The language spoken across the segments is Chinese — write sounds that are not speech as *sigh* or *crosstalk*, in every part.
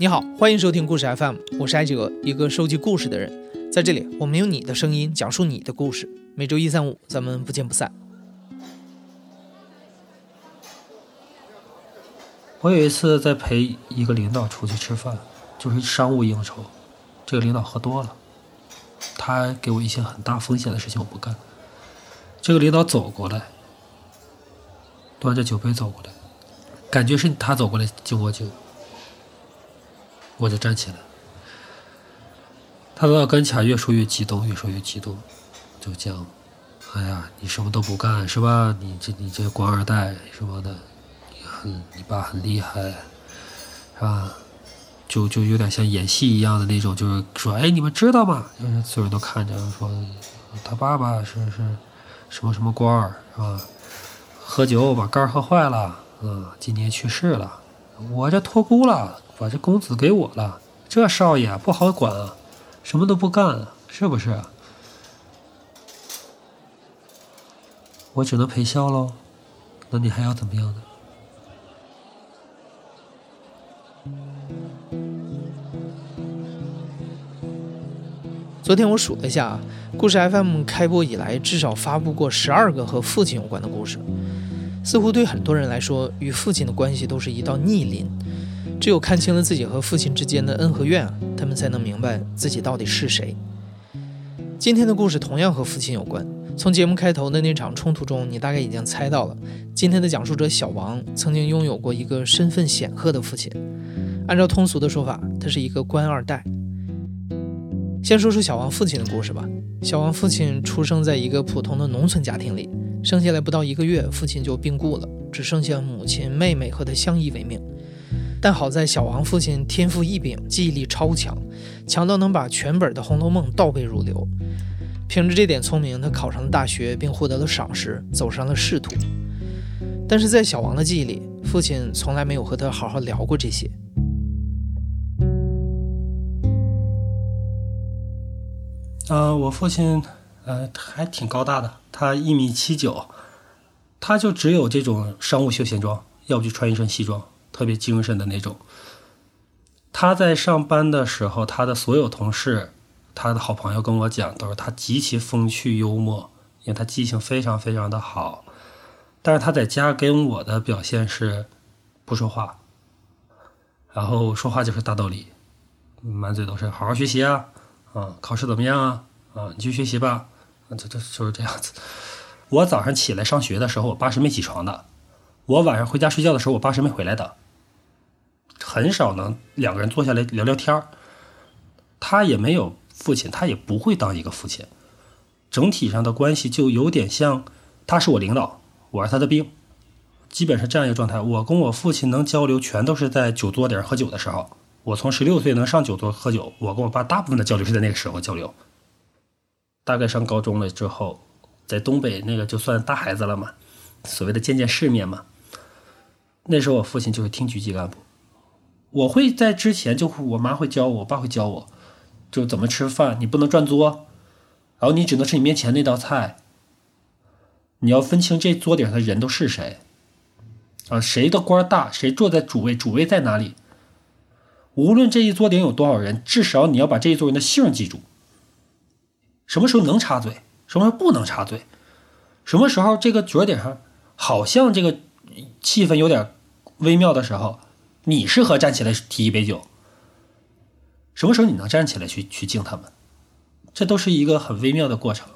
你好，欢迎收听故事 FM，我是艾哲，一个收集故事的人。在这里，我们用你的声音讲述你的故事。每周一、三、五，咱们不见不散。我有一次在陪一个领导出去吃饭，就是商务应酬。这个领导喝多了，他给我一些很大风险的事情我不干。这个领导走过来，端着酒杯走过来，感觉是他走过来敬我酒。我就站起来，他走到跟前，越说越激动，越说越激动，就讲：“哎呀，你什么都不干是吧？你这你这官二代什么的，你很你爸很厉害，是吧？就就有点像演戏一样的那种，就是说，哎，你们知道吗？就是所有人都看着说，他爸爸是是什么什么官儿是吧？喝酒把肝喝坏了，嗯，今年去世了，我这托孤了。”把这公子给我了，这少爷不好管啊，什么都不干啊，是不是？我只能陪笑喽，那你还要怎么样呢？昨天我数了一下，故事 FM 开播以来，至少发布过十二个和父亲有关的故事。似乎对很多人来说，与父亲的关系都是一道逆鳞。只有看清了自己和父亲之间的恩和怨，他们才能明白自己到底是谁。今天的故事同样和父亲有关。从节目开头的那场冲突中，你大概已经猜到了，今天的讲述者小王曾经拥有过一个身份显赫的父亲。按照通俗的说法，他是一个官二代。先说说小王父亲的故事吧。小王父亲出生在一个普通的农村家庭里，生下来不到一个月，父亲就病故了，只剩下母亲、妹妹和他相依为命。但好在小王父亲天赋异禀，记忆力超强，强到能把全本的《红楼梦》倒背如流。凭着这点聪明，他考上了大学，并获得了赏识，走上了仕途。但是在小王的记忆里，父亲从来没有和他好好聊过这些。呃，我父亲，呃，还挺高大的，他一米七九，他就只有这种商务休闲装，要不就穿一身西装。特别精神的那种。他在上班的时候，他的所有同事、他的好朋友跟我讲，都是他极其风趣幽默，因为他记性非常非常的好。但是他在家跟我的表现是不说话，然后说话就是大道理，满嘴都是好好学习啊，啊，考试怎么样啊？啊，你去学习吧，这这就是这样子。我早上起来上学的时候，我爸是没起床的。我晚上回家睡觉的时候，我爸是没回来的。很少能两个人坐下来聊聊天。他也没有父亲，他也不会当一个父亲。整体上的关系就有点像，他是我领导，我是他的兵，基本是这样一个状态。我跟我父亲能交流，全都是在酒桌顶上喝酒的时候。我从十六岁能上酒桌喝酒，我跟我爸大部分的交流是在那个时候交流。大概上高中了之后，在东北那个就算大孩子了嘛，所谓的见见世面嘛。那时候我父亲就是厅局级干部，我会在之前就我妈会教我，我爸会教我，就怎么吃饭，你不能转桌，然后你只能吃你面前那道菜，你要分清这桌顶上的人都是谁，啊，谁的官大，谁坐在主位，主位在哪里，无论这一桌顶有多少人，至少你要把这一桌人的姓记住，什么时候能插嘴，什么时候不能插嘴，什么时候这个桌顶上好像这个气氛有点。微妙的时候，你适合站起来提一杯酒。什么时候你能站起来去去敬他们？这都是一个很微妙的过程。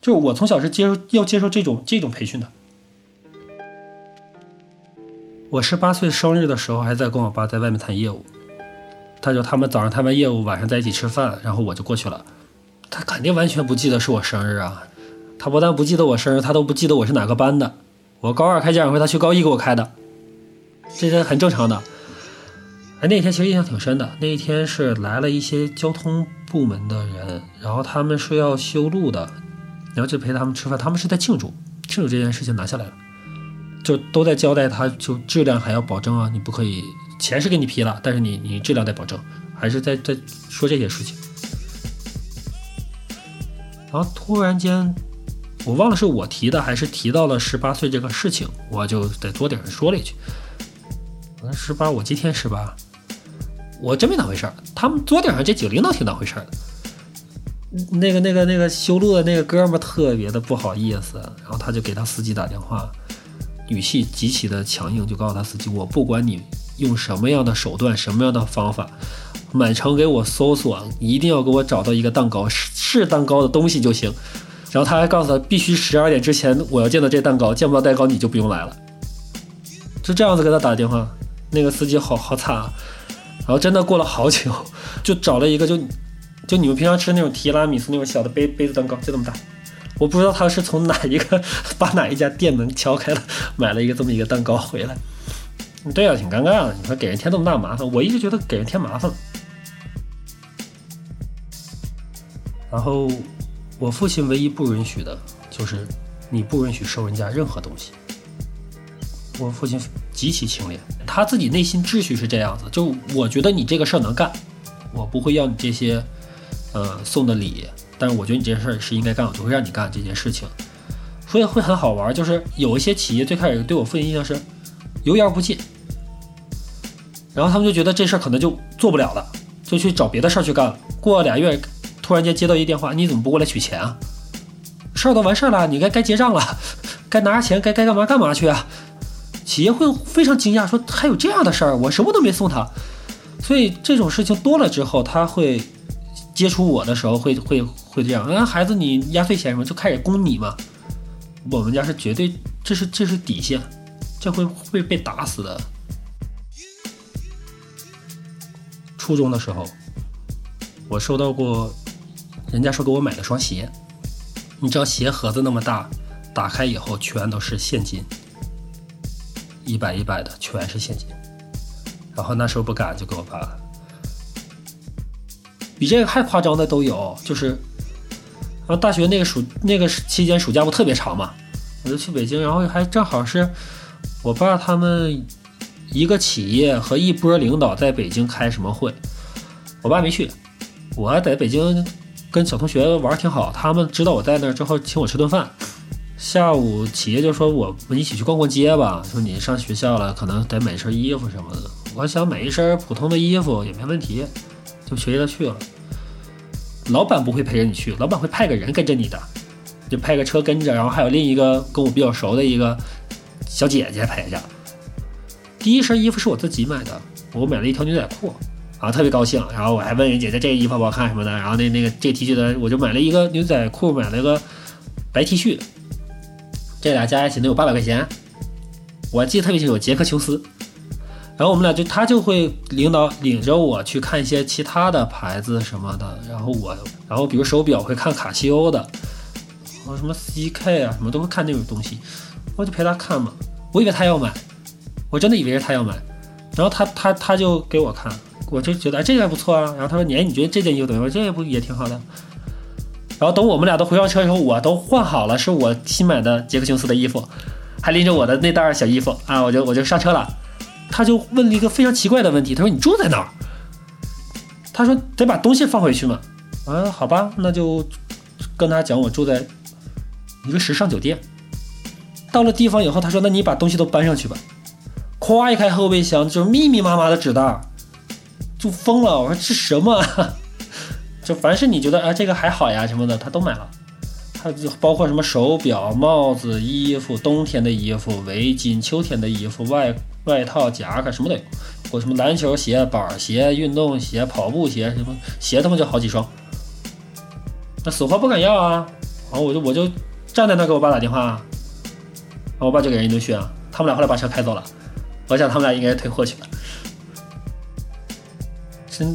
就是我从小是接受要接受这种这种培训的。我十八岁生日的时候，还在跟我爸在外面谈业务。他就他们早上谈完业务，晚上在一起吃饭，然后我就过去了。他肯定完全不记得是我生日啊！他不但不记得我生日，他都不记得我是哪个班的。我高二开家长会，他去高一给我开的。这些很正常的。哎，那天其实印象挺深的。那一天是来了一些交通部门的人，然后他们是要修路的，然后就陪他们吃饭。他们是在庆祝，庆祝这件事情拿下来了，就都在交代他，就质量还要保证啊，你不可以，钱是给你批了，但是你你质量得保证，还是在在说这些事情。然后突然间，我忘了是我提的还是提到了十八岁这个事情，我就在桌顶上说了一句。十八，我今天十八。我真没当回事儿。他们桌顶上这几个领导挺当回事儿的。那个、那个、那个修路的那个哥们儿特别的不好意思，然后他就给他司机打电话，语气极其的强硬，就告诉他司机：“我不管你用什么样的手段、什么样的方法，满城给我搜索，一定要给我找到一个蛋糕，是是蛋糕的东西就行。”然后他还告诉他，必须十二点之前我要见到这蛋糕，见不到蛋糕你就不用来了。就这样子给他打电话，那个司机好好惨啊。然后真的过了好久，*laughs* 就找了一个就。就你们平常吃那种提拉米苏那种小的杯杯子蛋糕，就这么大。我不知道他是从哪一个 *laughs* 把哪一家店门敲开了，买了一个这么一个蛋糕回来。对啊，挺尴尬的。你说给人添这么大麻烦，我一直觉得给人添麻烦了。然后我父亲唯一不允许的就是你不允许收人家任何东西。我父亲极其清廉，他自己内心秩序是这样子，就我觉得你这个事儿能干，我不会要你这些。呃，送的礼，但是我觉得你这事儿是应该干，我就会让你干这件事情，所以会很好玩。就是有一些企业最开始对我父亲印象是油盐不进，然后他们就觉得这事儿可能就做不了了，就去找别的事儿去干了。过俩月，突然间接到一电话，你怎么不过来取钱啊？事儿都完事儿了，你该该结账了，*laughs* 该拿着钱该该干嘛干嘛去啊？企业会非常惊讶，说还有这样的事儿，我什么都没送他。所以这种事情多了之后，他会。接触我的时候会会会这样，啊孩子你压岁钱什么就开始供你嘛，我们家是绝对这是这是底线，这会会被打死的。初中的时候，我收到过，人家说给我买了双鞋，你知道鞋盒子那么大，打开以后全都是现金，一百一百的全是现金，然后那时候不敢就给我爸。比这个还夸张的都有，就是，然后大学那个暑那个期间暑假不特别长嘛，我就去北京，然后还正好是我爸他们一个企业和一波领导在北京开什么会，我爸没去，我在北京跟小同学玩挺好，他们知道我在那儿之后请我吃顿饭，下午企业就说我们一起去逛逛街吧，说你上学校了可能得买一身衣服什么的，我想买一身普通的衣服也没问题。就随着去了，老板不会陪着你去，老板会派个人跟着你的，就派个车跟着，然后还有另一个跟我比较熟的一个小姐姐陪着。第一身衣服是我自己买的，我买了一条牛仔裤，然后特别高兴，然后我还问人姐姐这衣服好不好看什么的，然后那那个这 T 恤的我就买了一个牛仔裤，买了一个白 T 恤，这俩加一起能有八百块钱，我记得特别清楚，杰克琼斯。然后我们俩就他就会领导领着我去看一些其他的牌子什么的，然后我然后比如手表会看卡西欧的，或什么 CK 啊什么都会看那种东西，我就陪他看嘛。我以为他要买，我真的以为是他要买，然后他他他就给我看，我就觉得哎这件不错啊。然后他说你你觉得这件衣服怎么样？这不也挺好的。然后等我们俩都回上车以后，我都换好了，是我新买的杰克琼斯的衣服，还拎着我的那袋小衣服啊，我就我就上车了。他就问了一个非常奇怪的问题，他说：“你住在哪儿？”他说：“得把东西放回去嘛。”啊，好吧，那就跟他讲我住在一个时尚酒店。到了地方以后，他说：“那你把东西都搬上去吧。”咵一开后备箱，就是密密麻麻的纸袋，就疯了。我说：“这什么？”就凡是你觉得啊这个还好呀什么的，他都买了。他就包括什么手表、帽子、衣服，冬天的衣服、围巾，秋天的衣服、外。外套、夹克什么都有，或什么篮球鞋、板鞋、运动鞋、跑步鞋什么鞋，他妈就好几双。那死活不敢要啊！然后我就我就站在那给我爸打电话，然后我爸就给人一顿训啊。他们俩后来把车开走了，我想他们俩应该退货去了。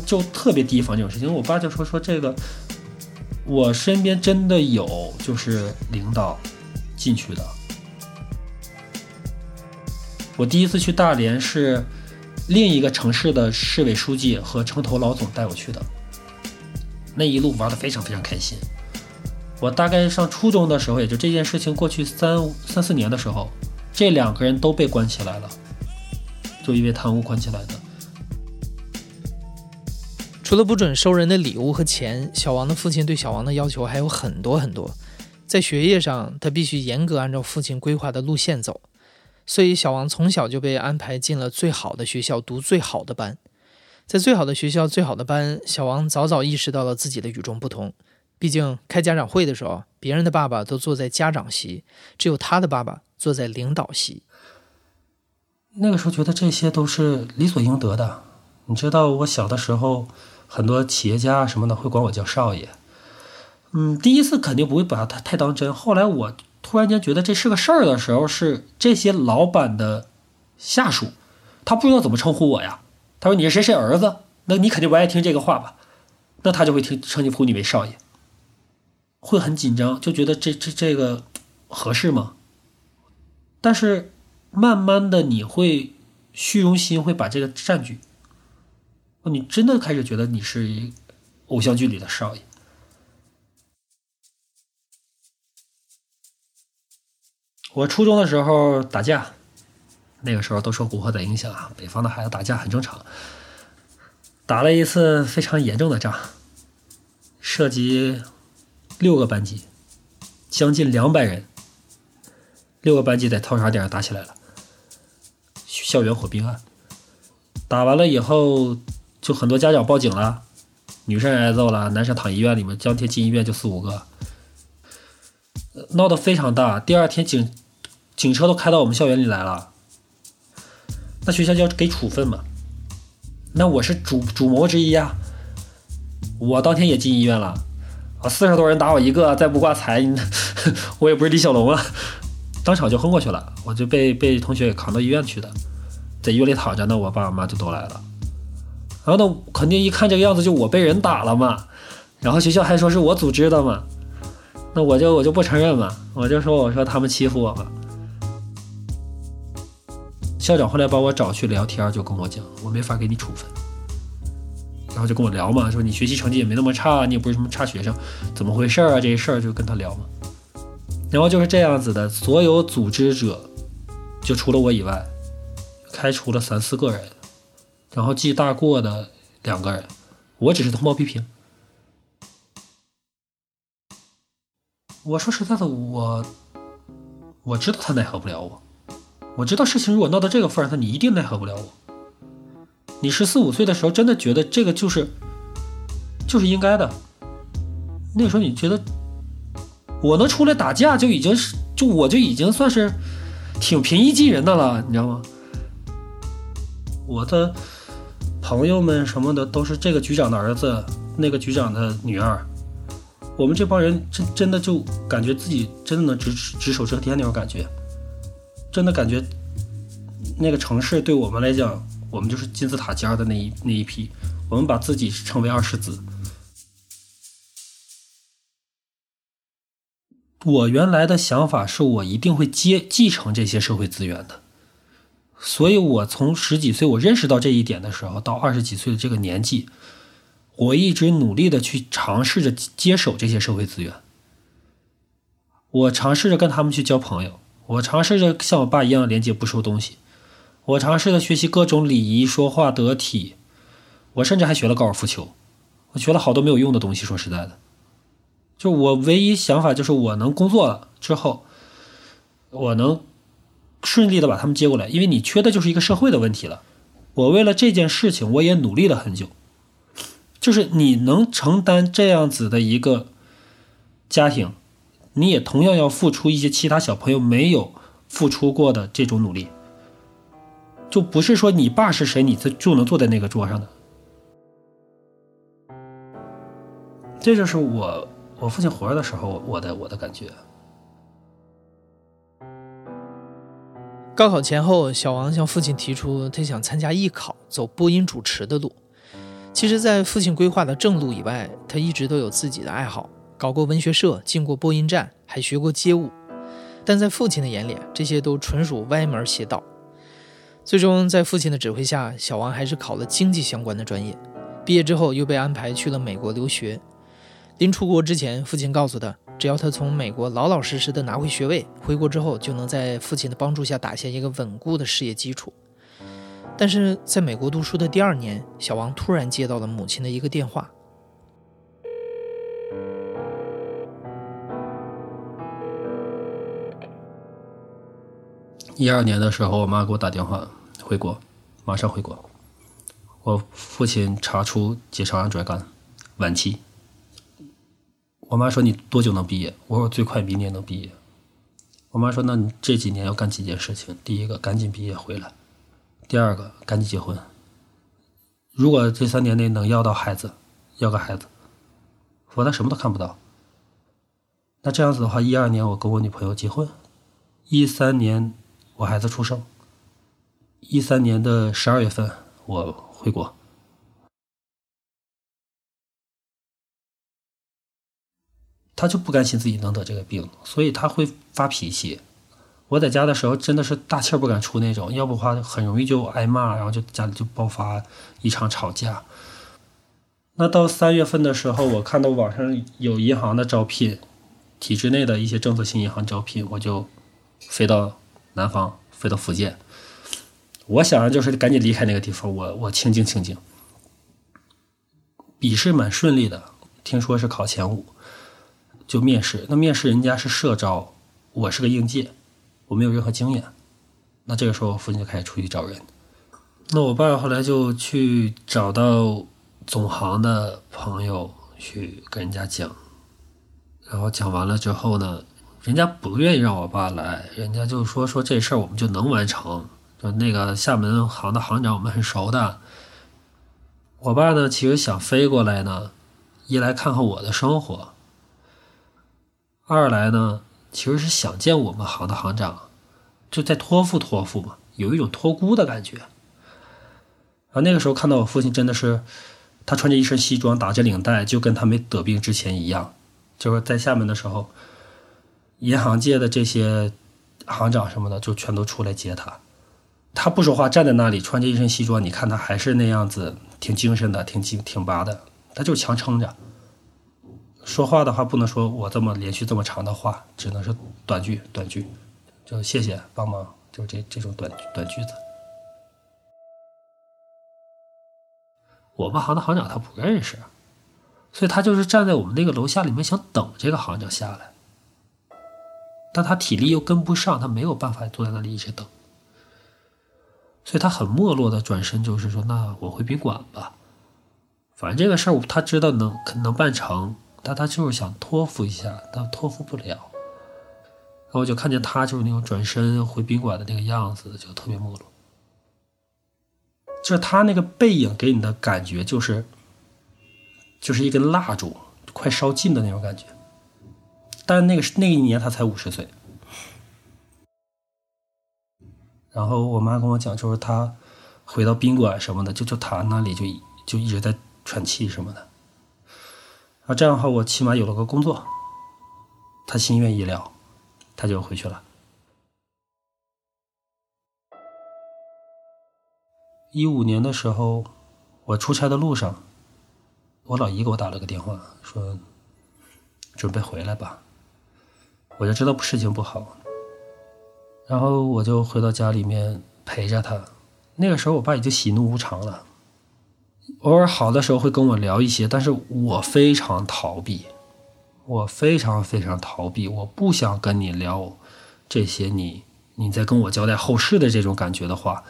就特别提防这种事情。我爸就说说这个，我身边真的有就是领导进去的。我第一次去大连是另一个城市的市委书记和城头老总带我去的，那一路玩的非常非常开心。我大概上初中的时候，也就这件事情过去三三四年的时候，这两个人都被关起来了，就因为贪污关起来的。除了不准收人的礼物和钱，小王的父亲对小王的要求还有很多很多。在学业上，他必须严格按照父亲规划的路线走。所以，小王从小就被安排进了最好的学校，读最好的班。在最好的学校、最好的班，小王早早意识到了自己的与众不同。毕竟开家长会的时候，别人的爸爸都坐在家长席，只有他的爸爸坐在领导席。那个时候觉得这些都是理所应得的。你知道，我小的时候，很多企业家什么的会管我叫少爷。嗯，第一次肯定不会把他太当真。后来我突然间觉得这是个事儿的时候，是这些老板的下属，他不知道怎么称呼我呀。他说：“你是谁谁儿子？那你肯定不爱听这个话吧？那他就会听称呼你为少爷，会很紧张，就觉得这这这个合适吗？但是慢慢的，你会虚荣心会把这个占据，你真的开始觉得你是偶像剧里的少爷。我初中的时候打架。那个时候都受古惑仔影响啊，北方的孩子打架很正常。打了一次非常严重的仗，涉及六个班级，将近两百人，六个班级在套啥点打起来了，校园火并案。打完了以后，就很多家长报警了，女生挨揍了，男生躺医院里面，当天进医院就四五个，闹得非常大。第二天警警车都开到我们校园里来了。那学校就要给处分嘛？那我是主主谋之一呀，我当天也进医院了啊！四十多人打我一个，再不挂彩，*laughs* 我也不是李小龙啊！当场就昏过去了，我就被被同学给扛到医院去的，在医院里躺着呢。我爸我妈就都来了，然后呢，肯定一看这个样子，就我被人打了嘛。然后学校还说是我组织的嘛，那我就我就不承认嘛，我就说我说他们欺负我嘛。校长后来把我找去聊天，就跟我讲，我没法给你处分，然后就跟我聊嘛，说你学习成绩也没那么差，你也不是什么差学生，怎么回事啊？这些事儿就跟他聊嘛。然后就是这样子的，所有组织者，就除了我以外，开除了三四个人，然后记大过的两个人，我只是通报批评。我说实在的，我我知道他奈何不了我。我知道事情如果闹到这个份上，你一定奈何不了我。你十四五岁的时候，真的觉得这个就是就是应该的。那时候你觉得我能出来打架，就已经是就我就已经算是挺平易近人的了，你知道吗？我的朋友们什么的都是这个局长的儿子，那个局长的女儿。我们这帮人真真的就感觉自己真的能只手遮天那种感觉。真的感觉，那个城市对我们来讲，我们就是金字塔尖的那一那一批。我们把自己称为二世子。我原来的想法是我一定会接继承这些社会资源的，所以我从十几岁我认识到这一点的时候，到二十几岁的这个年纪，我一直努力的去尝试着接手这些社会资源。我尝试着跟他们去交朋友。我尝试着像我爸一样廉洁不收东西，我尝试着学习各种礼仪，说话得体，我甚至还学了高尔夫球，我学了好多没有用的东西。说实在的，就我唯一想法就是我能工作了之后，我能顺利的把他们接过来，因为你缺的就是一个社会的问题了。我为了这件事情，我也努力了很久，就是你能承担这样子的一个家庭。你也同样要付出一些其他小朋友没有付出过的这种努力，就不是说你爸是谁，你就就能坐在那个桌上的。这就是我我父亲活着的时候我的我的感觉。高考前后，小王向父亲提出，他想参加艺考，走播音主持的路。其实，在父亲规划的正路以外，他一直都有自己的爱好。搞过文学社，进过播音站，还学过街舞，但在父亲的眼里，这些都纯属歪门邪道。最终，在父亲的指挥下，小王还是考了经济相关的专业。毕业之后，又被安排去了美国留学。临出国之前，父亲告诉他，只要他从美国老老实实的拿回学位，回国之后就能在父亲的帮助下打下一个稳固的事业基础。但是，在美国读书的第二年，小王突然接到了母亲的一个电话。一二年的时候，我妈给我打电话回国，马上回国。我父亲查出结肠癌、转干，晚期。我妈说你多久能毕业？我说最快明年能毕业。我妈说那你这几年要干几件事情？第一个赶紧毕业回来，第二个赶紧结婚。如果这三年内能要到孩子，要个孩子，否则什么都看不到。那这样子的话，一二年我跟我女朋友结婚，一三年我孩子出生，一三年的十二月份我回国。他就不甘心自己能得这个病，所以他会发脾气。我在家的时候真的是大气儿不敢出那种，要不的话很容易就挨骂，然后就家里就爆发一场吵架。那到三月份的时候，我看到网上有银行的招聘。体制内的一些政策性银行招聘，我就飞到南方，飞到福建。我想着就是赶紧离开那个地方，我我清静清静。笔试蛮顺利的，听说是考前五，就面试。那面试人家是社招，我是个应届，我没有任何经验。那这个时候，我父亲就开始出去找人。那我爸后来就去找到总行的朋友去跟人家讲。然后讲完了之后呢，人家不愿意让我爸来，人家就说说这事儿我们就能完成。就那个厦门行的行长我们很熟的，我爸呢其实想飞过来呢，一来看看我的生活，二来呢其实是想见我们行的行长，就在托付托付嘛，有一种托孤的感觉。啊，那个时候看到我父亲真的是，他穿着一身西装，打着领带，就跟他没得病之前一样。就是在厦门的时候，银行界的这些行长什么的就全都出来接他。他不说话，站在那里穿着一身西装，你看他还是那样子，挺精神的，挺挺挺拔的。他就强撑着，说话的话不能说我这么连续这么长的话，只能是短句短句，就谢谢帮忙，就这这种短短句子。我们行的行长他不认识。所以他就是站在我们那个楼下里面，想等这个行长下来，但他体力又跟不上，他没有办法坐在那里一直等，所以他很没落的转身，就是说：“那我回宾馆吧，反正这个事儿他知道能能办成，但他就是想托付一下，但托付不了。”然后我就看见他就是那种转身回宾馆的那个样子，就特别没落，就是他那个背影给你的感觉就是。就是一根蜡烛，快烧尽的那种感觉。但那个是那一年他才五十岁。然后我妈跟我讲，就是他回到宾馆什么的，就就躺那里就就一直在喘气什么的。啊，这样的话我起码有了个工作。他心愿意了，他就回去了。一五年的时候，我出差的路上。我老姨给我打了个电话，说准备回来吧，我就知道事情不好，然后我就回到家里面陪着他。那个时候我爸已经喜怒无常了，偶尔好的时候会跟我聊一些，但是我非常逃避，我非常非常逃避，我不想跟你聊这些，你你在跟我交代后事的这种感觉的话，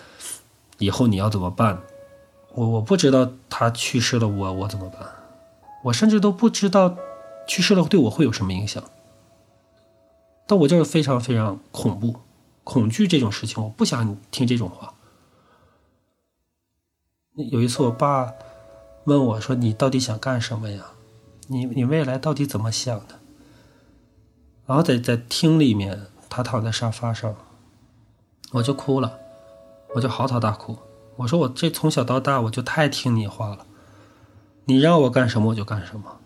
以后你要怎么办？我我不知道他去世了，我我怎么办？我甚至都不知道去世了对我会有什么影响。但我就是非常非常恐怖、恐惧这种事情，我不想听这种话。有一次，我爸问我说：“你到底想干什么呀？你你未来到底怎么想的？”然后在在厅里面，他躺在沙发上，我就哭了，我就嚎啕大哭。我说我这从小到大我就太听你话了，你让我干什么我就干什么，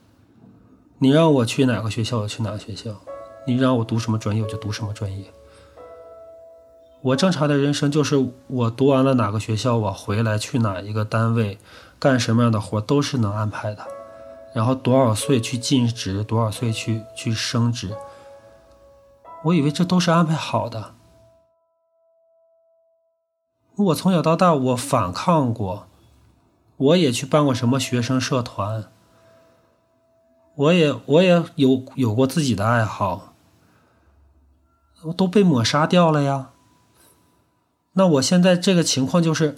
你让我去哪个学校我去哪个学校，你让我读什么专业我就读什么专业。我正常的人生就是我读完了哪个学校，我回来去哪一个单位，干什么样的活都是能安排的，然后多少岁去进职，多少岁去去升职，我以为这都是安排好的。我从小到大，我反抗过，我也去办过什么学生社团，我也我也有有过自己的爱好，我都被抹杀掉了呀。那我现在这个情况就是，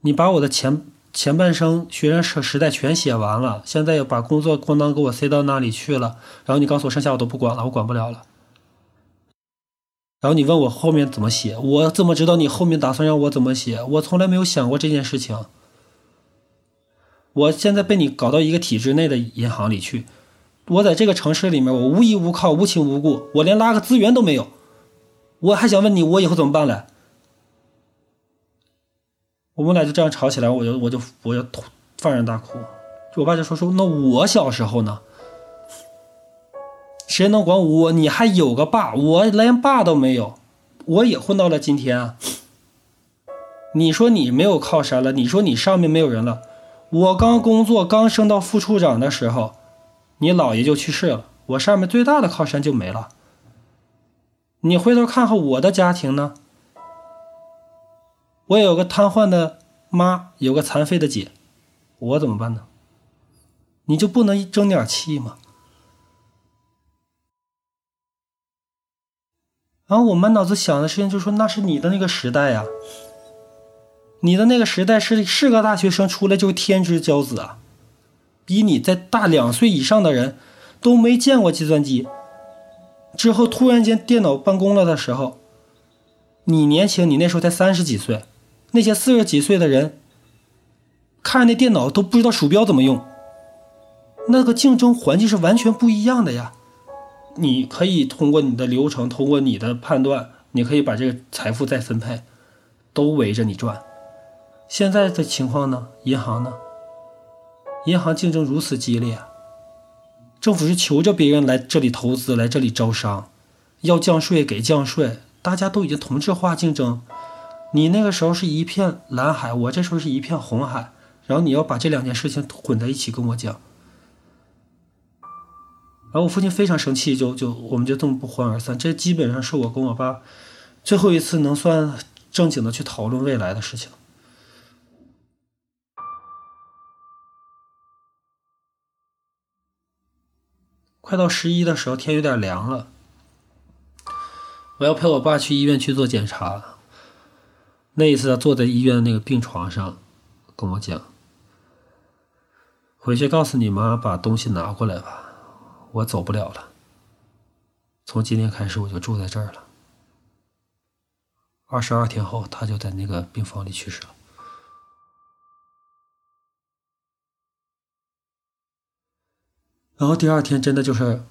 你把我的前前半生学生时时代全写完了，现在又把工作咣当给我塞到那里去了，然后你告诉我剩下我都不管了，我管不了了。然后你问我后面怎么写，我怎么知道你后面打算让我怎么写？我从来没有想过这件事情。我现在被你搞到一个体制内的银行里去，我在这个城市里面，我无依无靠，无亲无故，我连拉个资源都没有。我还想问你，我以后怎么办嘞？我们俩就这样吵起来，我就我就我就放声大哭。我爸就说说，那我小时候呢？谁能管我？你还有个爸，我连爸都没有，我也混到了今天啊。你说你没有靠山了，你说你上面没有人了。我刚工作刚升到副处长的时候，你姥爷就去世了，我上面最大的靠山就没了。你回头看看我的家庭呢？我有个瘫痪的妈，有个残废的姐，我怎么办呢？你就不能争点气吗？然后我满脑子想的事情就是说，那是你的那个时代呀，你的那个时代是是个大学生出来就是天之骄子啊，比你在大两岁以上的人都没见过计算机，之后突然间电脑办公了的时候，你年轻，你那时候才三十几岁。那些四十几岁的人，看着那电脑都不知道鼠标怎么用。那个竞争环境是完全不一样的呀。你可以通过你的流程，通过你的判断，你可以把这个财富再分配，都围着你转。现在的情况呢？银行呢？银行竞争如此激烈，政府是求着别人来这里投资，来这里招商，要降税给降税，大家都已经同质化竞争。你那个时候是一片蓝海，我这时候是一片红海，然后你要把这两件事情混在一起跟我讲，然后我父亲非常生气，就就我们就这么不欢而散。这基本上是我跟我爸最后一次能算正经的去讨论未来的事情。快到十一的时候，天有点凉了，我要陪我爸去医院去做检查。那一次，他坐在医院那个病床上，跟我讲：“回去告诉你妈，把东西拿过来吧，我走不了了。从今天开始，我就住在这儿了。”二十二天后，他就在那个病房里去世了。然后第二天，真的就是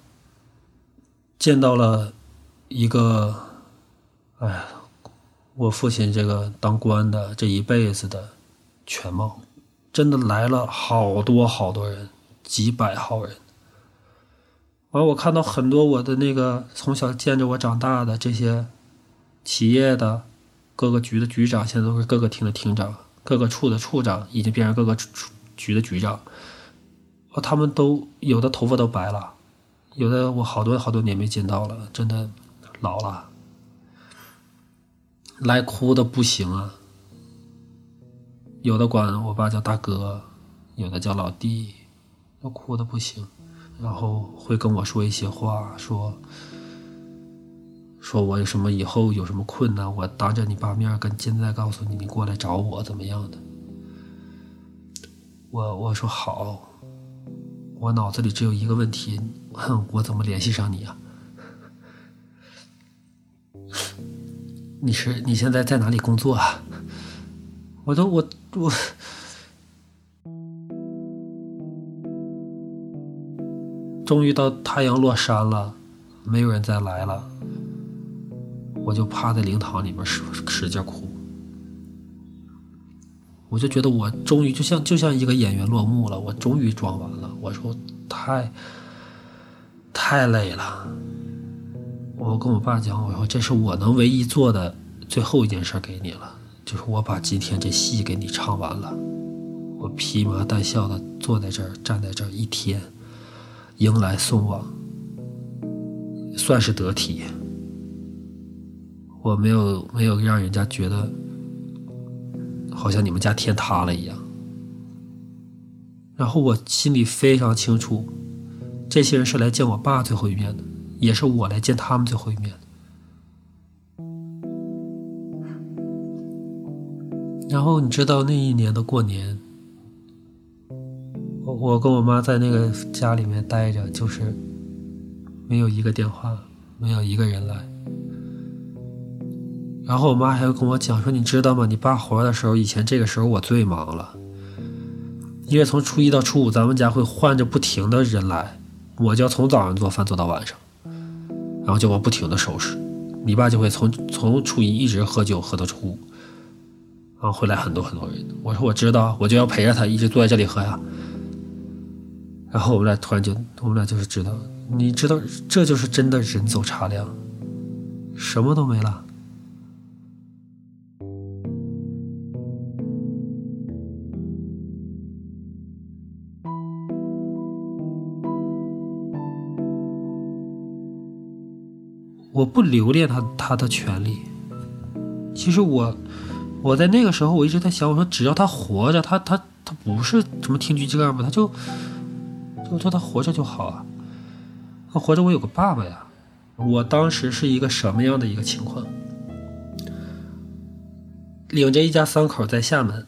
见到了一个，哎呀。我父亲这个当官的这一辈子的全貌，真的来了好多好多人，几百号人。完，我看到很多我的那个从小见着我长大的这些企业的各个局的局长，现在都是各个厅的厅长，各个处的处长，已经变成各个局的局长。哦，他们都有的头发都白了，有的我好多好多年没见到了，真的老了。来哭的不行啊，有的管我爸叫大哥，有的叫老弟，都哭的不行，然后会跟我说一些话，说说我有什么以后有什么困难，我当着你爸面跟现在告诉你，你过来找我怎么样的？我我说好，我脑子里只有一个问题，哼，我怎么联系上你啊？你是你现在在哪里工作啊？我都我我，终于到太阳落山了，没有人再来了，我就趴在灵堂里面使使劲哭，我就觉得我终于就像就像一个演员落幕了，我终于装完了。我说太太累了。我跟我爸讲，我说这是我能唯一做的最后一件事给你了，就是我把今天这戏给你唱完了。我披麻戴孝的坐在这儿，站在这儿一天，迎来送往，算是得体。我没有没有让人家觉得好像你们家天塌了一样。然后我心里非常清楚，这些人是来见我爸最后一面的。也是我来见他们最后一面。然后你知道那一年的过年，我我跟我妈在那个家里面待着，就是没有一个电话，没有一个人来。然后我妈还会跟我讲说：“你知道吗？你爸活的时候，以前这个时候我最忙了，因为从初一到初五，咱们家会换着不停的人来，我就要从早上做饭做到晚上，然后就往不停的收拾。你爸就会从从初一一直喝酒喝到初五，然后会来很多很多人。我说我知道，我就要陪着他一直坐在这里喝呀。然后我们俩突然就，我们俩就是知道，你知道，这就是真的人走茶凉，什么都没了。”我不留恋他他的权利。其实我我在那个时候，我一直在想，我说只要他活着，他他他不是什么听局这样吧，他就就说他活着就好啊。他活着，我有个爸爸呀。我当时是一个什么样的一个情况？领着一家三口在厦门，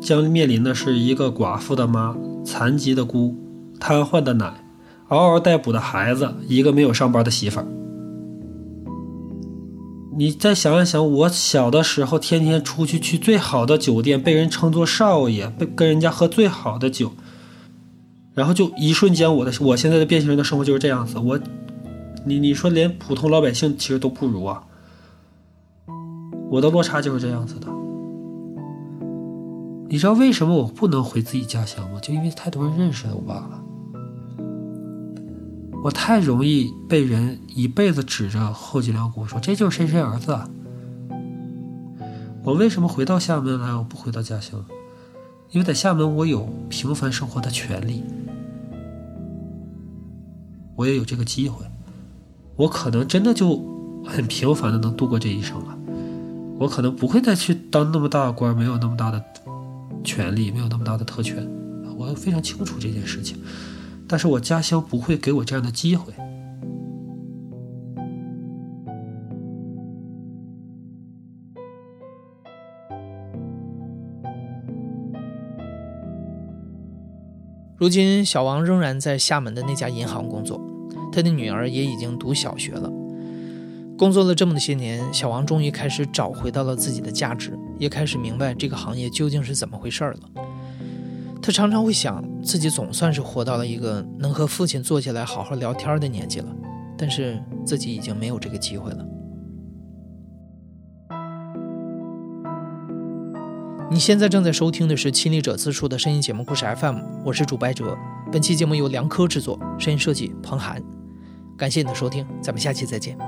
将面临的是一个寡妇的妈、残疾的姑、瘫痪的奶、嗷嗷待哺的孩子，一个没有上班的媳妇儿。你再想一想，我小的时候天天出去去最好的酒店，被人称作少爷，被跟人家喝最好的酒，然后就一瞬间，我的我现在的变形人的生活就是这样子。我，你你说连普通老百姓其实都不如啊，我的落差就是这样子的。你知道为什么我不能回自己家乡吗？就因为太多人认识我罢了。我太容易被人一辈子指着后脊梁骨说这就是谁谁儿子。我为什么回到厦门来？我不回到家乡，因为在厦门我有平凡生活的权利，我也有这个机会。我可能真的就很平凡的能度过这一生了。我可能不会再去当那么大的官，没有那么大的权利，没有那么大的特权。我非常清楚这件事情。但是我家乡不会给我这样的机会。如今，小王仍然在厦门的那家银行工作，他的女儿也已经读小学了。工作了这么些年，小王终于开始找回到了自己的价值，也开始明白这个行业究竟是怎么回事了。他常常会想，自己总算是活到了一个能和父亲坐下来好好聊天的年纪了，但是自己已经没有这个机会了。你现在正在收听的是《亲历者自述》的声音节目故事 FM，我是主白哲。本期节目由梁科制作，声音设计彭涵。感谢你的收听，咱们下期再见。